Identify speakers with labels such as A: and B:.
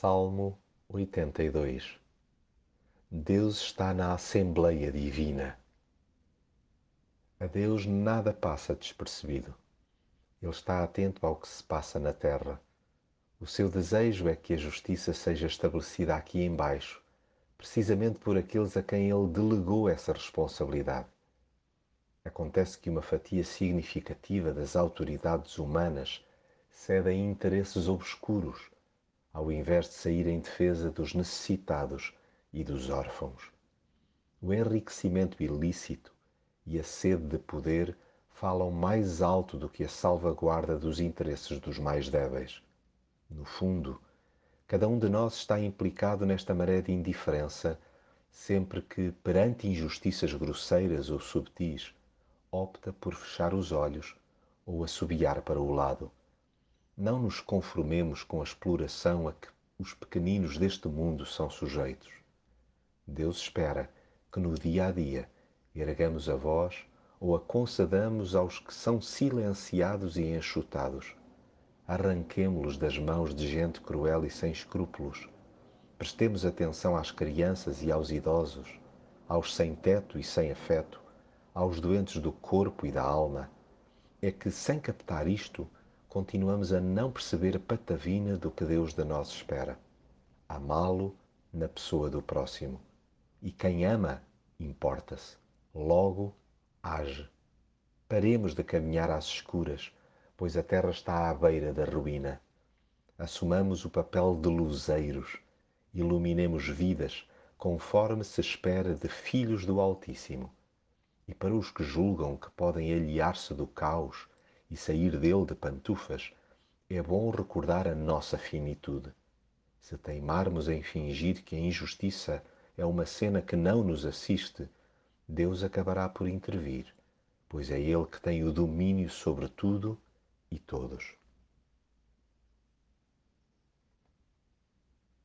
A: Salmo 82 Deus está na Assembleia Divina. A Deus nada passa despercebido. Ele está atento ao que se passa na terra. O seu desejo é que a justiça seja estabelecida aqui embaixo, precisamente por aqueles a quem ele delegou essa responsabilidade. Acontece que uma fatia significativa das autoridades humanas cede a interesses obscuros, ao invés de sair em defesa dos necessitados e dos órfãos. O enriquecimento ilícito e a sede de poder falam mais alto do que a salvaguarda dos interesses dos mais débeis. No fundo, cada um de nós está implicado nesta maré de indiferença sempre que, perante injustiças grosseiras ou subtis, opta por fechar os olhos ou assobiar para o lado. Não nos conformemos com a exploração a que os pequeninos deste mundo são sujeitos. Deus espera que no dia a dia ergamos a voz ou a concedamos aos que são silenciados e enxutados. Arranquemo-los das mãos de gente cruel e sem escrúpulos. Prestemos atenção às crianças e aos idosos, aos sem teto e sem afeto, aos doentes do corpo e da alma, é que, sem captar isto, continuamos a não perceber a patavina do que Deus de nós espera. Amá-lo na pessoa do próximo. E quem ama, importa-se. Logo, age. Paremos de caminhar às escuras, pois a terra está à beira da ruína. Assumamos o papel de luzeiros, iluminemos vidas conforme se espera de filhos do Altíssimo e para os que julgam que podem aliar-se do caos e sair dele de pantufas, é bom recordar a nossa finitude. Se teimarmos em fingir que a injustiça é uma cena que não nos assiste, Deus acabará por intervir, pois é Ele que tem o domínio sobre tudo e todos.